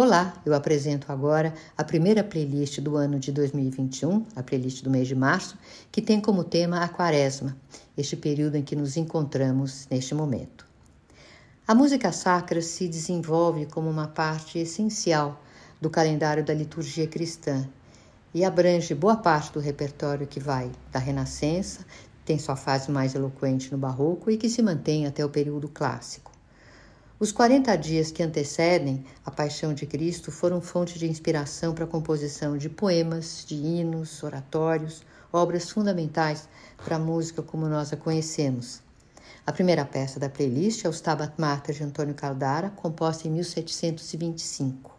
Olá, eu apresento agora a primeira playlist do ano de 2021, a playlist do mês de março, que tem como tema a Quaresma, este período em que nos encontramos neste momento. A música sacra se desenvolve como uma parte essencial do calendário da liturgia cristã e abrange boa parte do repertório que vai da Renascença, tem sua fase mais eloquente no Barroco e que se mantém até o período clássico. Os 40 dias que antecedem a Paixão de Cristo foram fonte de inspiração para a composição de poemas, de hinos, oratórios, obras fundamentais para a música como nós a conhecemos. A primeira peça da playlist é o Stabat Mater de Antônio Caldara, composta em 1725.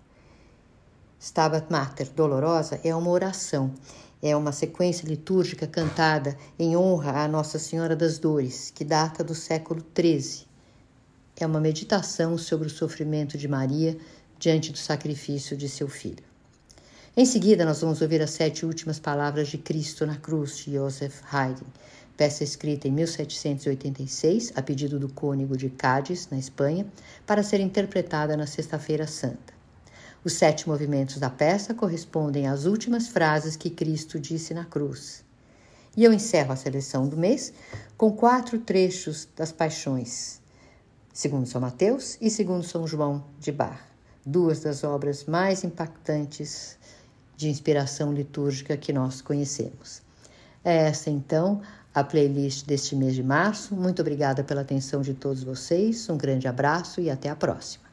Stabat Mater Dolorosa é uma oração, é uma sequência litúrgica cantada em honra à Nossa Senhora das Dores, que data do século XIII é uma meditação sobre o sofrimento de Maria diante do sacrifício de seu filho. Em seguida, nós vamos ouvir as sete últimas palavras de Cristo na cruz de Joseph Haydn, peça escrita em 1786, a pedido do cônego de Cádiz, na Espanha, para ser interpretada na Sexta-feira Santa. Os sete movimentos da peça correspondem às últimas frases que Cristo disse na cruz. E eu encerro a seleção do mês com quatro trechos das Paixões, segundo São Mateus e segundo São João de Bar, duas das obras mais impactantes de inspiração litúrgica que nós conhecemos. É essa então a playlist deste mês de março. Muito obrigada pela atenção de todos vocês. Um grande abraço e até a próxima.